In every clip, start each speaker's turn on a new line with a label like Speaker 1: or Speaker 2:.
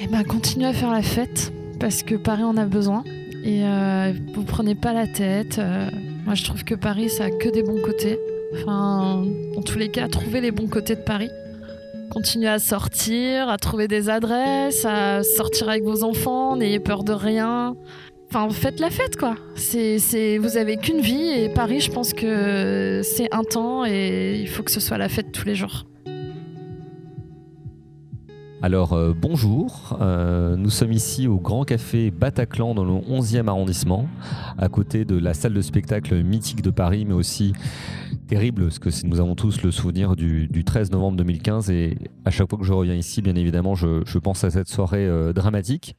Speaker 1: Eh ben, continuez à faire la fête parce que Paris en a besoin et euh, vous prenez pas la tête. euh, moi, je trouve que Paris, ça a que des bons côtés. Enfin, en tous les cas, trouvez les bons côtés de Paris. Continuez à sortir, à trouver des adresses, à sortir avec vos enfants, n'ayez peur de rien. Enfin, faites la fête, quoi. C'est, vous avez qu'une vie et Paris, je pense que c'est un temps et il faut que ce soit la fête tous les jours.
Speaker 2: Alors euh, bonjour, Euh, nous sommes ici au Grand Café Bataclan dans le 11e arrondissement, à côté de la salle de spectacle mythique de Paris, mais aussi terrible, parce que nous avons tous le souvenir du, du 13 novembre 2015, et à chaque fois que je reviens ici, bien évidemment, je, je pense à cette soirée euh, dramatique.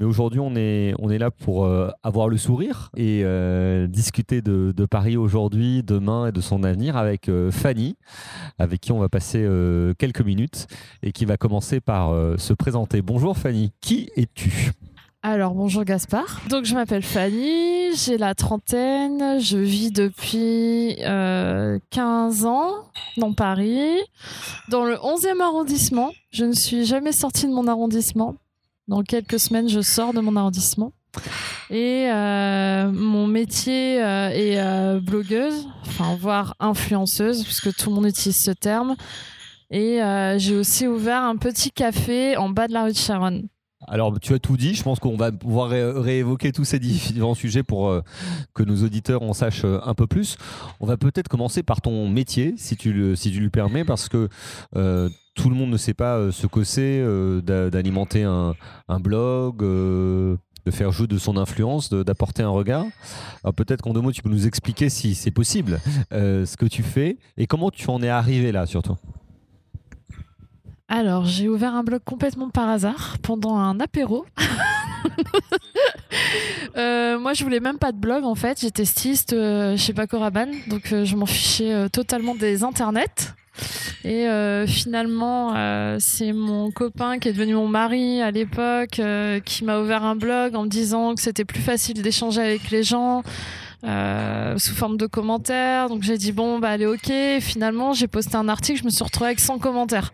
Speaker 2: Mais aujourd'hui, on est, on est là pour euh, avoir le sourire et euh, discuter de, Paris aujourd'hui, demain et de son avenir avec euh, Fanny, avec qui on va passer quelques minutes et qui va commencer par se présenter. Bonjour Fanny, qui es-tu?
Speaker 1: Alors bonjour Gaspard. Donc je m'appelle Fanny, j'ai la trentaine, je vis depuis euh, 15 ans dans Paris, dans le 11e arrondissement. Je ne suis jamais sortie de mon arrondissement. Dans quelques semaines, je sors de mon arrondissement. Et euh, mon métier euh, est euh, blogueuse, enfin voire influenceuse, puisque tout le monde utilise ce terme. Et j'ai aussi ouvert un petit café en bas de la rue de Charonne.
Speaker 2: Alors tu as tout dit, je pense qu'on va pouvoir ré- réévoquer tous ces différents sujets pour euh, que nos auditeurs en sachent euh, un peu plus. On va peut-être commencer par ton métier, si tu le, si tu le permets, parce que euh, tout le monde ne sait pas ce que c'est d'a- d'alimenter un, blog. de faire jeu de son influence, d'apporter un regard. Alors peut-être qu'en deux mots, tu peux nous expliquer si c'est possible, ce que tu fais et comment tu en es arrivé là surtout.
Speaker 1: Alors, j'ai ouvert un blog complètement par hasard pendant un apéro. Euh, moi, je voulais même pas de blog en fait. J'étais styliste euh, chez Paco Rabanne, donc euh, je m'en fichais totalement des internets. Et finalement, c'est mon copain qui est devenu mon mari à l'époque qui m'a ouvert un blog en me disant que c'était plus facile d'échanger avec les gens. euh, sous forme de commentaires donc j'ai dit bon bah allez ok finalement j'ai posté un article je me suis retrouvée avec 100 commentaires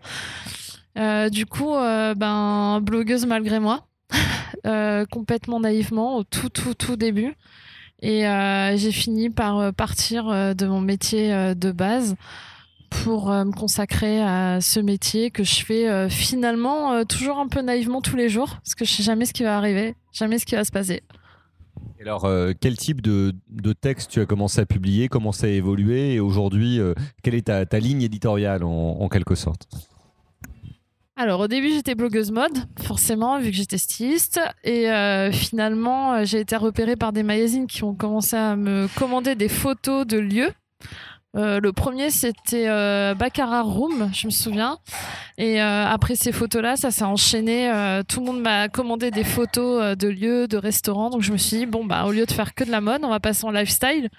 Speaker 1: du coup, euh, ben, blogueuse malgré moi, euh, complètement naïvement au tout, tout, tout début. Et euh, j'ai fini par euh, partir euh, de mon métier euh, de base pour euh, me consacrer à ce métier que je fais euh, finalement euh, toujours un peu naïvement tous les jours, parce que je sais jamais ce qui va arriver, jamais ce qui va se passer.
Speaker 2: Alors, euh, quel type de, texte tu as commencé à publier? Comment ça a évolué? Et aujourd'hui, euh, quelle est ta, ligne éditoriale en quelque sorte?
Speaker 1: Alors au début j'étais blogueuse mode, forcément vu que j'étais styliste et euh, finalement euh, j'ai été repérée par des magazines qui ont commencé à me commander des photos de lieux. Euh, le premier c'était euh, Baccarat Room, je me souviens. Et euh, après ces photos-là, ça s'est enchaîné. tout le monde m'a commandé des photos de lieux, de restaurants. Donc je me suis dit bon bah au lieu de faire que de la mode, on va passer en lifestyle.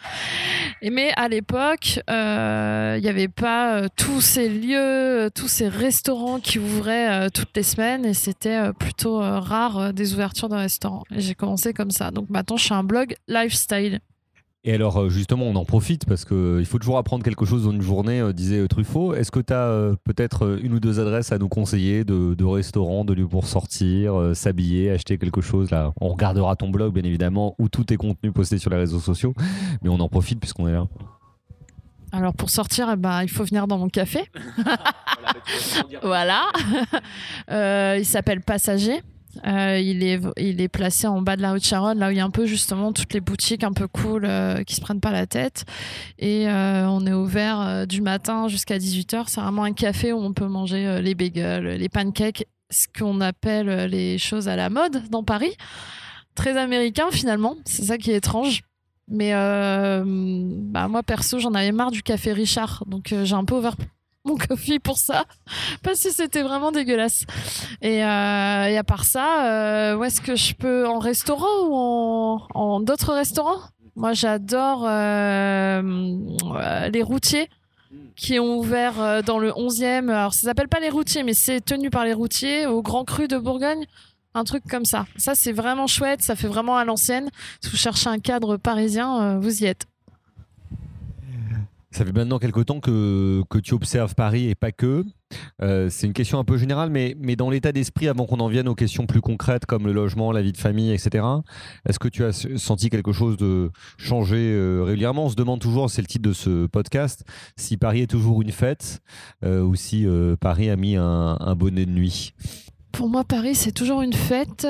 Speaker 1: Et mais à l'époque, il n'y avait pas tous ces lieux, tous ces restaurants qui ouvraient toutes les semaines et c'était plutôt rare des ouvertures de restaurants. J'ai commencé comme ça. Donc maintenant, je suis un blog lifestyle.
Speaker 2: Et alors, euh, justement, on en profite parce qu'il faut toujours apprendre quelque chose dans une journée, euh, disait euh, Truffaut. Est-ce que tu as peut-être euh, une ou deux adresses à nous conseiller de, de restaurants, de lieux pour sortir, euh, s'habiller, acheter quelque chose? Là On regardera ton blog, bien évidemment, où tous tes contenus postés sur les réseaux sociaux, mais on en profite puisqu'on est là.
Speaker 1: Alors pour sortir, eh ben, il faut venir dans mon café. voilà. Euh, il s'appelle Passager. Euh, il, est, placé en bas de la rue de Charonne, là où il y a un peu justement toutes les boutiques un peu cool euh, qui se prennent pas la tête. Et euh, on est ouvert du matin jusqu'à 18h. C'est vraiment un café où on peut manger les bagels, les pancakes, ce qu'on appelle les choses à la mode dans Paris. Très américain finalement, c'est ça qui est étrange. Mais bah, moi, perso, j'en avais marre du café Richard. Donc, j'ai un peu ouvert mon coffee pour ça. Parce que c'était vraiment dégueulasse. Et, euh, et à part ça, euh, où est-ce que je peux En restaurant ou en, d'autres restaurants? Moi, j'adore euh, les routiers qui ont ouvert dans le 11e. Alors, ça s'appelle pas les routiers, mais c'est tenu par les routiers au Grand Cru de Bourgogne. Un truc comme ça. Ça, c'est vraiment chouette. Ça fait vraiment à l'ancienne. Si vous cherchez un cadre parisien, vous y êtes.
Speaker 2: Ça fait maintenant quelque temps que, tu observes Paris et pas que. Euh, c'est une question un peu générale, mais, mais dans l'état d'esprit, avant qu'on en vienne aux questions plus concrètes comme le logement, la vie de famille, etc., est-ce que tu as senti quelque chose de changer euh, régulièrement? On se demande toujours, c'est le titre de ce podcast, si Paris est toujours une fête euh, ou si Paris a mis un, bonnet de nuit.
Speaker 1: Pour moi, Paris, c'est toujours une fête,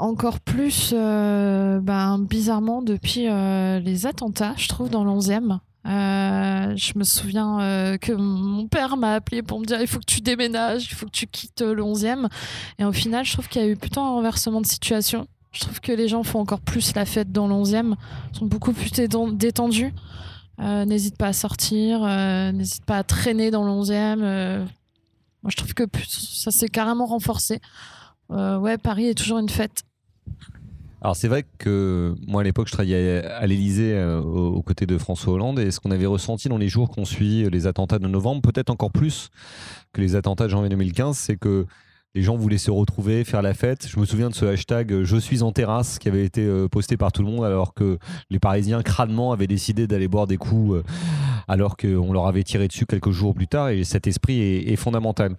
Speaker 1: encore plus ben, bizarrement depuis les attentats, je trouve, dans l'11e. Euh, je me souviens euh, que mon père m'a appelé pour me dire il faut que tu déménages, il faut que tu quittes le 11e. Et au final, je trouve qu'il y a eu plutôt un renversement de situation. Je trouve que les gens font encore plus la fête dans le 11e, sont beaucoup plus détendus. Euh, n'hésite pas à sortir, n'hésite pas à traîner dans le 11e. moi, je trouve que ça s'est carrément renforcé. ouais, Paris est toujours une fête.
Speaker 2: Alors c'est vrai que moi à l'époque je travaillais à l'Elysée euh, aux côtés de François Hollande et ce qu'on avait ressenti dans les jours qu'on suit les attentats de novembre, peut-être encore plus que les attentats de janvier 2015, c'est que les gens voulaient se retrouver, faire la fête. Je me souviens de ce hashtag euh, Je suis en terrasse qui avait été euh, posté par tout le monde alors que les Parisiens crânement avaient décidé d'aller boire des coups euh, alors qu'on leur avait tiré dessus quelques jours plus tard et cet esprit est, fondamental.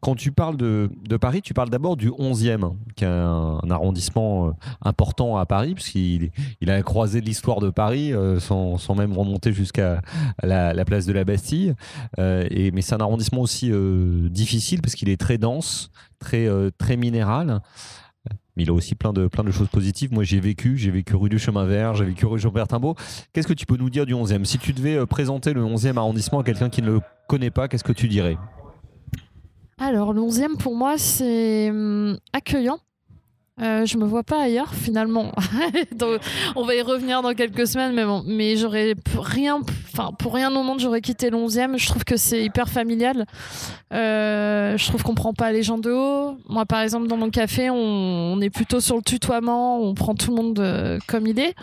Speaker 2: Quand tu parles de, Paris, tu parles d'abord du 11e, qui est un, arrondissement important à Paris puisqu'il il a croisé l'histoire de Paris sans, même remonter jusqu'à la, place de la Bastille. et, mais c'est un arrondissement aussi difficile parce qu'il est très dense très, euh, très minéral. Mais il a aussi plein de, plein de choses positives. Moi, j'ai vécu, j'ai vécu rue du Chemin Vert, j'ai vécu rue Jean-Bertin Qu'est-ce que tu peux nous dire du 11e Si tu devais euh, présenter le 11e arrondissement à quelqu'un qui ne le connaît pas, qu'est-ce que tu dirais?
Speaker 1: Alors, le 11e, pour moi, c'est hum, accueillant. Euh, je me vois pas ailleurs finalement. on va y revenir dans quelques semaines, mais bon, mais j'aurais rien, enfin pour rien au monde j'aurais quitté l'11e. Je trouve que c'est hyper familial. Euh, je trouve qu'on prend pas les gens de haut. Moi par exemple dans mon café, on, est plutôt sur le tutoiement, on prend tout le monde euh, comme il est.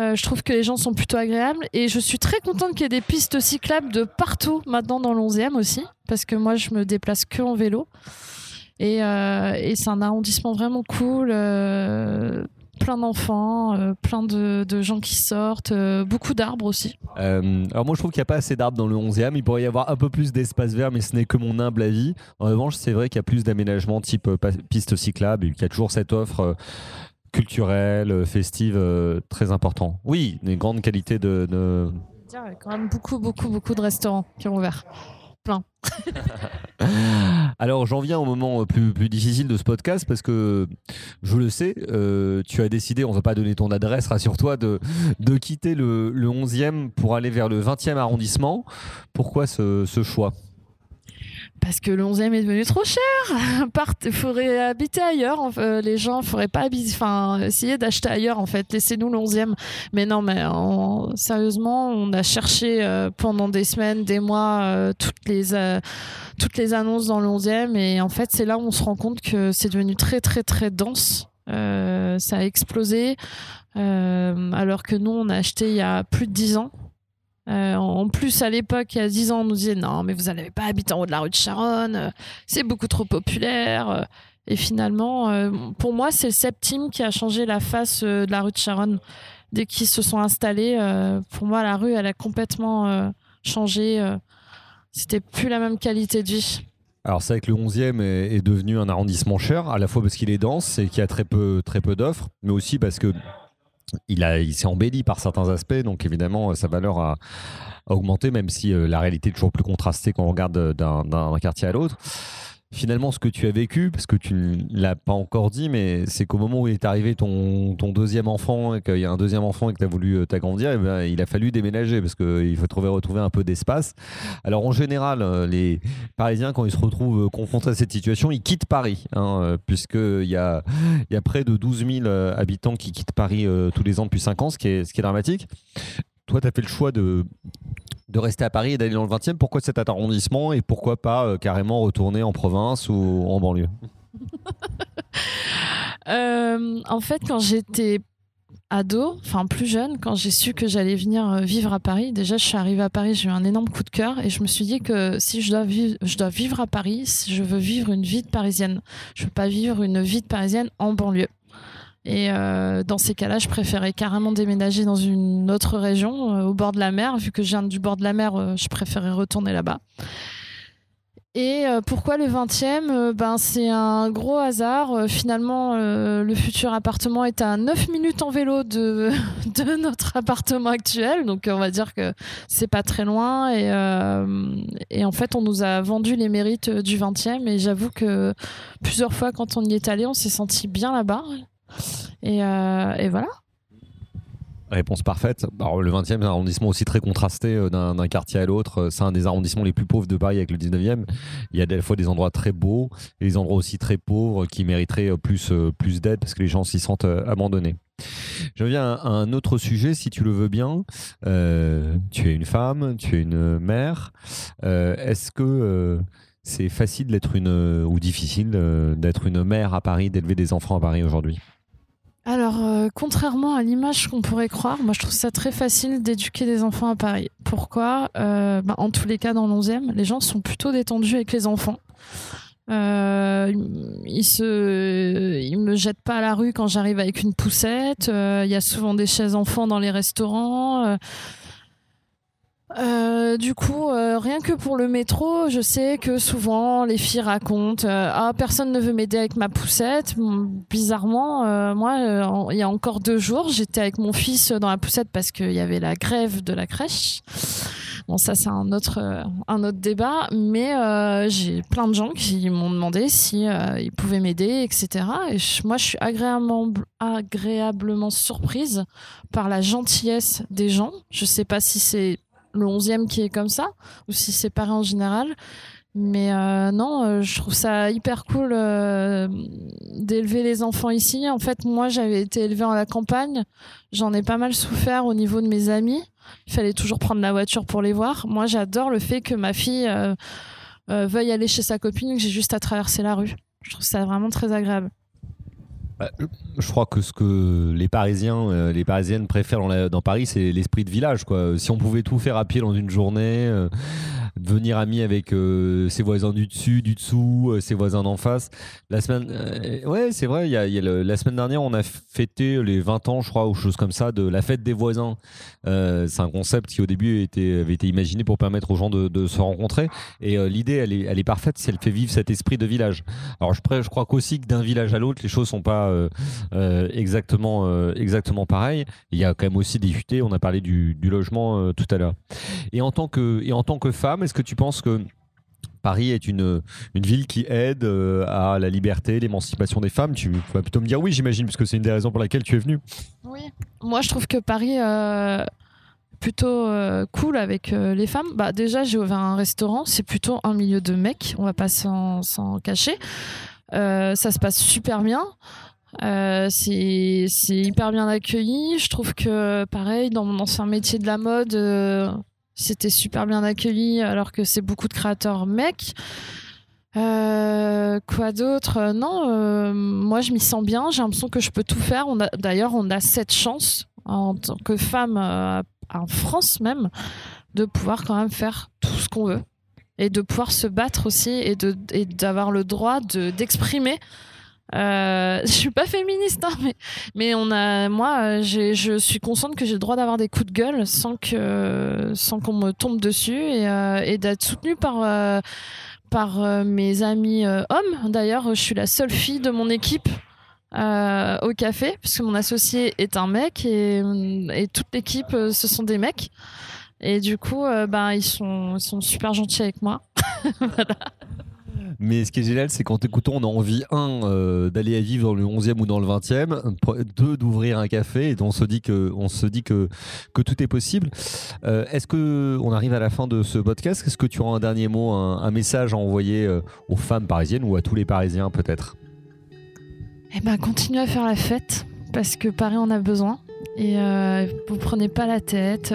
Speaker 1: Euh, je trouve que les gens sont plutôt agréables et je suis très contente qu'il y ait des pistes cyclables de partout maintenant dans l'11e aussi, parce que moi je me déplace que en vélo. Euh, et, c'est un arrondissement vraiment cool. Euh, plein d'enfants, euh, plein de, gens qui sortent, beaucoup d'arbres aussi.
Speaker 2: alors moi je trouve qu'il n'y a pas assez d'arbres dans le 11e, il pourrait y avoir un peu plus d'espace vert mais ce n'est que mon humble avis. En revanche c'est vrai qu'il y a plus d'aménagements type piste cyclable et qu'il y a toujours cette offre culturelle, festive très important. Oui, une grande qualité de... de...
Speaker 1: Il y a quand même beaucoup beaucoup beaucoup de restaurants qui ont ouvert
Speaker 2: Alors j'en viens au moment plus, difficile de ce podcast parce que je le sais, euh, tu as décidé, on ne va pas donner ton adresse, rassure-toi, de, quitter le, le 11e pour aller vers le 20e arrondissement. Pourquoi ce choix?
Speaker 1: Parce que le 11e est devenu trop cher. Il faudrait habiter ailleurs. les gens ne faudrait pas enfin, essayer d'acheter ailleurs, en fait. Laissez-nous le 11e. Mais non, mais sérieusement, on a cherché euh, pendant des semaines, des mois, euh, toutes, les, euh, toutes les annonces dans le 11e. Et en fait, c'est là où on se rend compte que c'est devenu très, très, très dense. ça a explosé. alors que nous, on a acheté il y a plus de 10 ans. Euh, en plus, à l'époque, il y a 10 ans, on nous disait non, mais vous n'allez pas habiter en haut de la rue de Charonne, euh, c'est beaucoup trop populaire. Euh. Et finalement, pour moi, c'est le septime qui a changé la face de la rue de Charonne. Dès qu'ils se sont installés, pour moi, la rue, elle a complètement changé. C'était plus la même qualité de vie.
Speaker 2: Alors c'est vrai que le 11e est, devenu un arrondissement cher, à la fois parce qu'il est dense et qu'il y a très peu, très peu d'offres, mais aussi parce que il, il s'est embelli par certains aspects, donc évidemment, sa valeur a, augmenté, même si euh, la réalité est toujours plus contrastée quand on regarde d'un quartier à l'autre finalement ce que tu as vécu, parce que tu ne l'as pas encore dit, mais c'est qu'au moment où est arrivé ton, ton deuxième enfant, et qu'il y a un deuxième enfant et que tu as voulu euh, t'agrandir, eh ben, il a fallu déménager parce qu'il faut trouver, retrouver un peu d'espace. Alors en général, euh, les Parisiens, quand ils se retrouvent euh, confrontés à cette situation, ils quittent Paris, hein, puisqu'il y a, y a près de 12 000 habitants qui quittent Paris tous les ans depuis 5 ans, ce qui est, ce qui est dramatique. Toi, tu as fait le choix de, de rester à Paris et d'aller dans le 20e. Pourquoi cet arrondissement et pourquoi pas euh, carrément retourner en province ou en banlieue?
Speaker 1: Euh, En fait, quand j'étais ado, enfin plus jeune, quand j'ai su que j'allais venir euh, vivre à Paris, déjà je suis arrivée à Paris, j'ai eu un énorme coup de cœur et je me suis dit que si je dois, vivre, à Paris, si je veux vivre une vie de parisienne, je ne veux pas vivre une vie de parisienne en banlieue. Et euh, dans ces cas-là, je préférais carrément déménager dans une autre région, euh, au bord de la mer. Vu que je viens du bord de la mer, euh, je préférais retourner là-bas. Et pourquoi le 20e euh, ben, C'est un gros hasard. Finalement, le futur appartement est à 9 minutes en vélo de, notre appartement actuel. Donc, on va dire que c'est pas très loin. Et, et, en fait, on nous a vendu les mérites du 20e. Et j'avoue que plusieurs fois, quand on y est allé, on s'est senti bien là-bas. Et, et voilà.
Speaker 2: Réponse parfaite. Le 20e, arrondissement aussi très contrasté euh, d'un quartier à l'autre. Euh, c'est un des arrondissements les plus pauvres de Paris avec le 19e. Il y a des fois des endroits très beaux et des endroits aussi très pauvres qui mériteraient euh, plus, plus d'aide parce que les gens s'y sentent abandonnés. Je viens à un autre sujet, si tu le veux bien. tu es une femme, tu es une mère. Est-ce que c'est facile d'être une, ou difficile d'être une mère à Paris, d'élever des enfants à Paris aujourd'hui?
Speaker 1: Alors, euh, contrairement à l'image qu'on pourrait croire, moi je trouve ça très facile d'éduquer des enfants à Paris. Pourquoi? Euh, bah, En tous les cas, dans l'11e, les gens sont plutôt détendus avec les enfants. Euh, ils se, ils me jettent pas à la rue quand j'arrive avec une poussette. Il y a souvent des chaises enfants dans les restaurants. Euh, du coup, euh, rien que pour le métro, je sais que souvent les filles racontent euh, ah personne ne veut m'aider avec ma poussette. Bizarrement, moi, il y a encore deux jours, j'étais avec mon fils dans la poussette parce qu'il y avait la grève de la crèche. Bon, ça c'est un autre un autre débat, mais j'ai plein de gens qui m'ont demandé si ils pouvaient m'aider, etc. Et moi, je suis agréablement agréablement surprise par la gentillesse des gens. Je sais pas si c'est le 11e qui est comme ça, ou si c'est pareil en général. Mais euh, non, euh, je trouve ça hyper cool euh, d'élever les enfants ici. En fait, moi, j'avais été élevée à la campagne. J'en ai pas mal souffert au niveau de mes amis. Il fallait toujours prendre la voiture pour les voir. Moi, j'adore le fait que ma fille veuille aller chez sa copine, que j'ai juste à traverser la rue. Je trouve ça vraiment très agréable.
Speaker 2: Bah, je crois que ce que les Parisiens, euh, les Parisiennes préfèrent dans, Paris, c'est l'esprit de village. Si on pouvait tout faire à pied dans une journée, euh, devenir ami avec euh, ses voisins du dessus, du dessous, ses voisins d'en face. La semaine, ouais, c'est vrai. Y a, la semaine dernière, on a fêté les 20 ans, je crois, ou chose comme ça, de la fête des voisins. c'est un concept qui au début avait été imaginé pour permettre aux gens de, se rencontrer. Et l'idée, elle est, elle est parfaite si elle fait vivre cet esprit de village. Alors je, crois qu'aussi que d'un village à l'autre, les choses sont pas euh, euh, exactement, euh, exactement pareil. Il y a quand même aussi des difficultés. On a parlé du, logement tout à l'heure. Et et en tant que femme, est-ce que tu penses que Paris est une, ville qui aide à la liberté, l'émancipation des femmes? Tu vas plutôt me dire oui, j'imagine, puisque c'est une des raisons pour laquelle tu es venu.
Speaker 1: Oui, moi je trouve que Paris est plutôt cool avec les femmes. Bah, déjà, j'ai ouvert un restaurant, c'est plutôt un milieu de mecs, on va pas s'en cacher. ça se passe super bien. Euh, c'est hyper bien accueilli. Je trouve que, pareil, dans mon ancien métier de la mode, euh, c'était super bien accueilli, alors que c'est beaucoup de créateurs mecs. Euh, quoi d'autre? Non, moi je m'y sens bien. J'ai l'impression que je peux tout faire. D'ailleurs, on a cette chance en tant que femme en France même de pouvoir quand même faire tout ce qu'on veut et de pouvoir se battre aussi et d'avoir le droit d'exprimer euh, je suis pas féministe, hein, mais, on a, moi, je suis consciente que j'ai le droit d'avoir des coups de gueule sans que, sans qu'on me tombe dessus et, euh, d'être soutenue par, euh, par euh, mes amis hommes. D'ailleurs, je suis la seule fille de mon équipe. au café, puisque mon associé est un mec et, et toute l'équipe, ce sont des mecs. Et du coup, ben, ils, sont, ils sont super gentils avec moi. voilà.
Speaker 2: Mais ce qui est génial, c'est qu'en t'écoutant, on a envie, un, euh, d'aller vivre dans le 11e ou dans le 20e, deux, d'ouvrir un café, et on se dit que, on se dit que, tout est possible. Euh, est-ce que on arrive à la fin de ce podcast Est-ce que tu auras un dernier mot, un, message à envoyer euh, aux femmes parisiennes ou à tous les Parisiens peut-être?
Speaker 1: Eh ben, continuez à faire la fête, parce que Paris en a besoin. Et vous prenez pas la tête.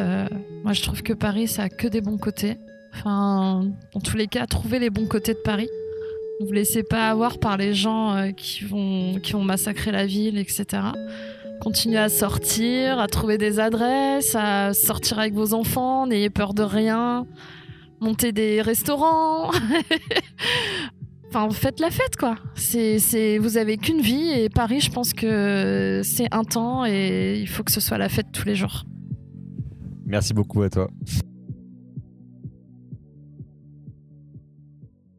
Speaker 1: moi, je trouve que Paris, ça a que des bons côtés. Enfin, en tous les cas, trouvez les bons côtés de Paris. Ne vous laissez pas avoir par les gens euh, qui, vont, qui vont massacrer la ville, etc. Continuez à sortir, à trouver des adresses, à sortir avec vos enfants, n'ayez peur de rien, montez des restaurants. enfin, faites la fête, quoi. C'est, vous avez qu'une vie et Paris, je pense que c'est un temps et il faut que ce soit la fête tous les jours.
Speaker 2: Merci beaucoup à toi.